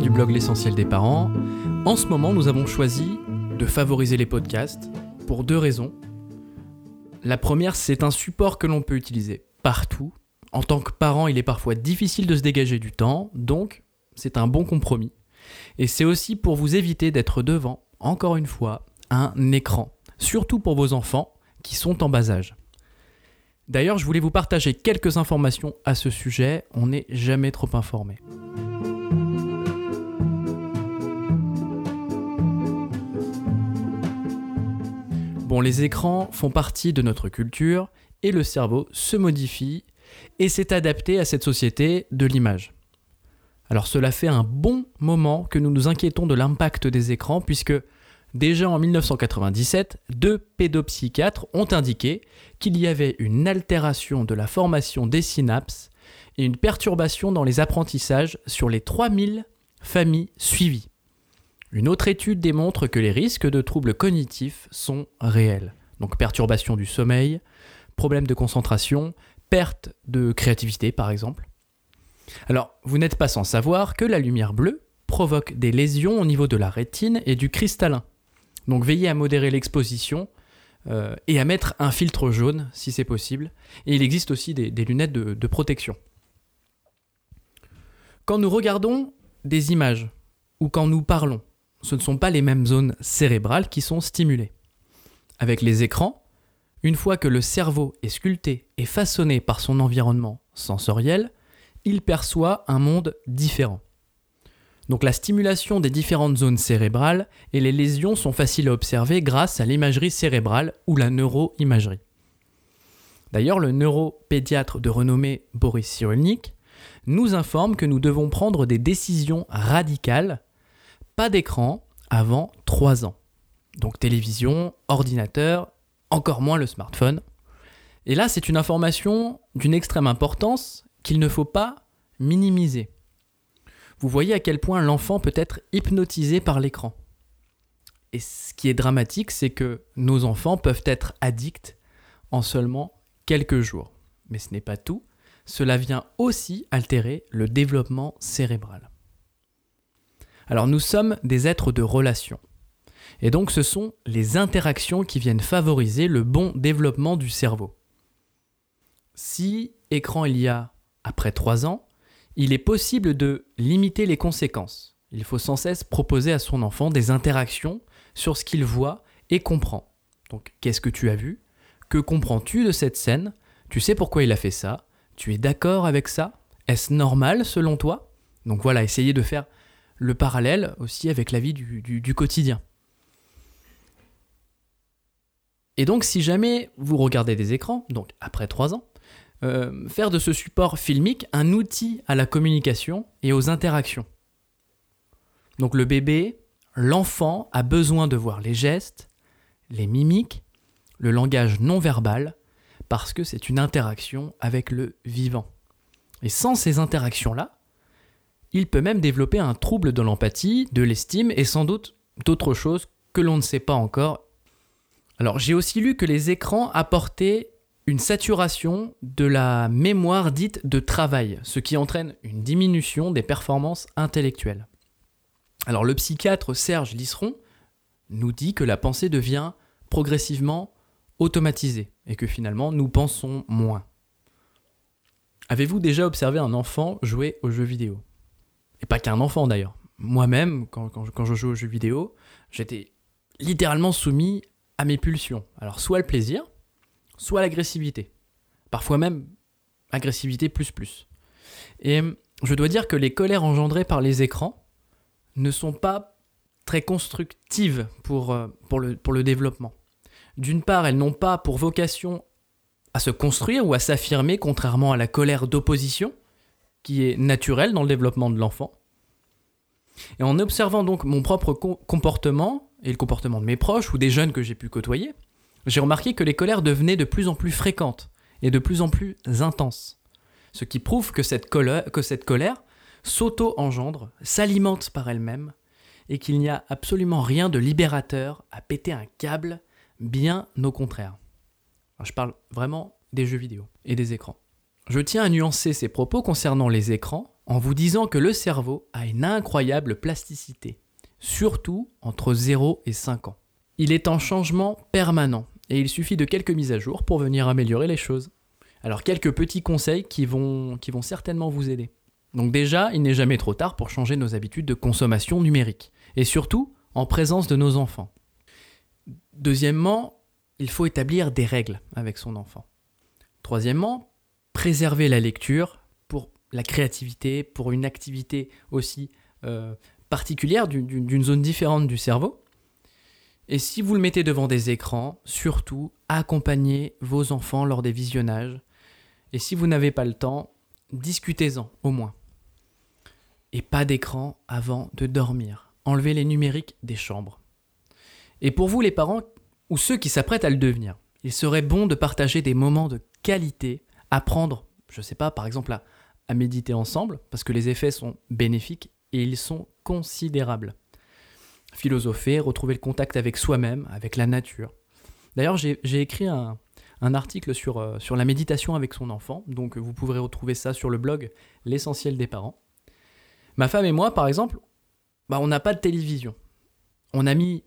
Du blog L'essentiel des parents. En ce moment, nous avons choisi de favoriser les podcasts pour deux raisons. La première, c'est un support que l'on peut utiliser partout. En tant que parent, il est parfois difficile de se dégager du temps, donc c'est un bon compromis. Et c'est aussi pour vous éviter d'être devant, encore une fois, un écran, surtout pour vos enfants qui sont en bas âge. D'ailleurs, je voulais vous partager quelques informations à ce sujet, on n'est jamais trop informé. Bon, les écrans font partie de notre culture et le cerveau se modifie et s'est adapté à cette société de l'image. Alors cela fait un bon moment que nous nous inquiétons de l'impact des écrans puisque déjà en 1997, deux pédopsychiatres ont indiqué qu'il y avait une altération de la formation des synapses et une perturbation dans les apprentissages sur les 3000 familles suivies. Une autre étude démontre que les risques de troubles cognitifs sont réels. Donc perturbation du sommeil, problèmes de concentration, perte de créativité par exemple. Alors, vous n'êtes pas sans savoir que la lumière bleue provoque des lésions au niveau de la rétine et du cristallin. Donc veillez à modérer l'exposition euh, et à mettre un filtre jaune si c'est possible. Et il existe aussi des, lunettes de protection. Quand nous regardons des images ou quand nous parlons, ce ne sont pas les mêmes zones cérébrales qui sont stimulées. Avec les écrans, une fois que le cerveau est sculpté et façonné par son environnement sensoriel, il perçoit un monde différent. Donc la stimulation des différentes zones cérébrales et les lésions sont faciles à observer grâce à l'imagerie cérébrale ou la neuroimagerie. D'ailleurs, le neuropédiatre de renommée Boris Cyrulnik nous informe que nous devons prendre des décisions radicales, pas d'écran, avant 3 ans. Donc télévision, ordinateur, encore moins le smartphone. Et là, c'est une information d'une extrême importance qu'il ne faut pas minimiser. Vous voyez à quel point l'enfant peut être hypnotisé par l'écran. Et ce qui est dramatique, c'est que nos enfants peuvent être addicts en seulement quelques jours. Mais ce n'est pas tout cela vient aussi altérer le développement cérébral. Alors nous sommes des êtres de relation. Et donc ce sont les interactions qui viennent favoriser le bon développement du cerveau. Si écran il y a après 3 ans, il est possible de limiter les conséquences. Il faut sans cesse proposer à son enfant des interactions sur ce qu'il voit et comprend. Donc qu'est-ce que tu as vu? Que comprends-tu de cette scène? Tu sais pourquoi il a fait ça? Tu es d'accord avec ça? Est-ce normal selon toi? Donc voilà, essayez de faire le parallèle aussi avec la vie du, quotidien. Et donc si jamais vous regardez des écrans, donc après 3 ans, euh, faire de ce support filmique un outil à la communication et aux interactions. Donc le bébé, l'enfant a besoin de voir les gestes, les mimiques, le langage non verbal parce que c'est une interaction avec le vivant. Et sans ces interactions-là, il peut même développer un trouble de l'empathie, de l'estime et sans doute d'autres choses que l'on ne sait pas encore. Alors j'ai aussi lu que les écrans apportaient une saturation de la mémoire dite de travail, ce qui entraîne une diminution des performances intellectuelles. Alors le psychiatre Serge Lisseron nous dit que la pensée devient progressivement automatisé et que finalement nous pensons moins. Avez-vous déjà observé un enfant jouer aux jeux vidéo? Et pas qu'un enfant d'ailleurs. Moi-même, quand, je joue aux jeux vidéo, j'étais littéralement soumis à mes pulsions. Alors soit le plaisir, soit l'agressivité. Parfois même agressivité plus plus. Et je dois dire que les colères engendrées par les écrans ne sont pas très constructives euh, pour le développement. D'une part, elles n'ont pas pour vocation à se construire ou à s'affirmer, contrairement à la colère d'opposition, qui est naturelle dans le développement de l'enfant. Et en observant donc mon propre comportement et le comportement de mes proches ou des jeunes que j'ai pu côtoyer, j'ai remarqué que les colères devenaient de plus en plus fréquentes et de plus en plus intenses. Ce qui prouve que cette colère, que cette colère s'auto-engendre, s'alimente par elle-même, et qu'il n'y a absolument rien de libérateur à péter un câble Bien au contraire. je parle vraiment des jeux vidéo et des écrans. Je tiens à nuancer ces propos concernant les écrans, en vous disant que le cerveau a une incroyable plasticité, surtout entre 0 et 5 ans. Il est en changement permanent et il suffit de quelques mises à jour pour venir améliorer les choses. Alors quelques petits conseils qui vont, certainement vous aider. Donc déjà, il n'est jamais trop tard pour changer nos habitudes de consommation numérique, et surtout en présence de nos enfants. Deuxièmement, il faut établir des règles avec son enfant. Troisièmement, préserver la lecture pour la créativité, pour une activité aussi euh, particulière d'une zone différente du cerveau. Et si vous le mettez devant des écrans, surtout accompagnez vos enfants lors des visionnages. Et si vous n'avez pas le temps, discutez-en au moins. Et pas d'écran avant de dormir. Enlevez les numériques des chambres. Et pour vous les parents, ou ceux qui s'apprêtent à le devenir, il serait bon de partager des moments de qualité, apprendre, je ne sais pas, par exemple à, méditer ensemble, parce que les effets sont bénéfiques et ils sont considérables. Philosopher, retrouver le contact avec soi-même, avec la nature. D'ailleurs, j'ai écrit un, article sur, euh, sur la méditation avec son enfant, donc vous pourrez retrouver ça sur le blog L'essentiel des parents. Ma femme et moi, par exemple, bah, on n'a pas de télévision. On a mis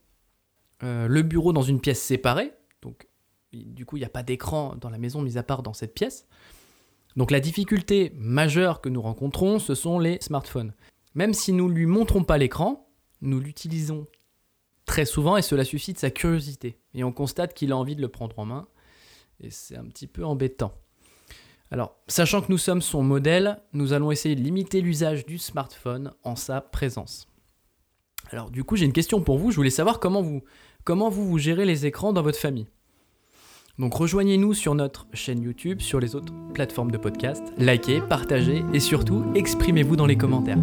euh, le bureau dans une pièce séparée, du coup il n'y a pas d'écran dans la maison, mis à part dans cette pièce. Donc la difficulté majeure que nous rencontrons, ce sont les smartphones. Même si nous ne lui montrons pas l'écran, nous l'utilisons très souvent et cela suscite sa curiosité. Et on constate qu'il a envie de le prendre en main. Et c'est un petit peu embêtant. Alors, sachant que nous sommes son modèle, nous allons essayer de limiter l'usage du smartphone en sa présence. Alors du coup, j'ai une question pour vous. Je voulais savoir comment vous, comment vous, vous gérez les écrans dans votre famille. Donc rejoignez-nous sur notre chaîne YouTube, sur les autres plateformes de podcast. Likez, partagez et surtout exprimez-vous dans les commentaires.